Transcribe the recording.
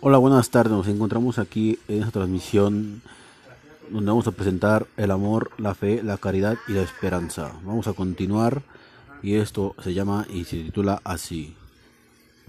Hola, buenas tardes. Nos encontramos aquí en esta transmisión donde vamos a presentar el amor, la fe, la caridad y la esperanza. Vamos a continuar y esto se llama y se titula así.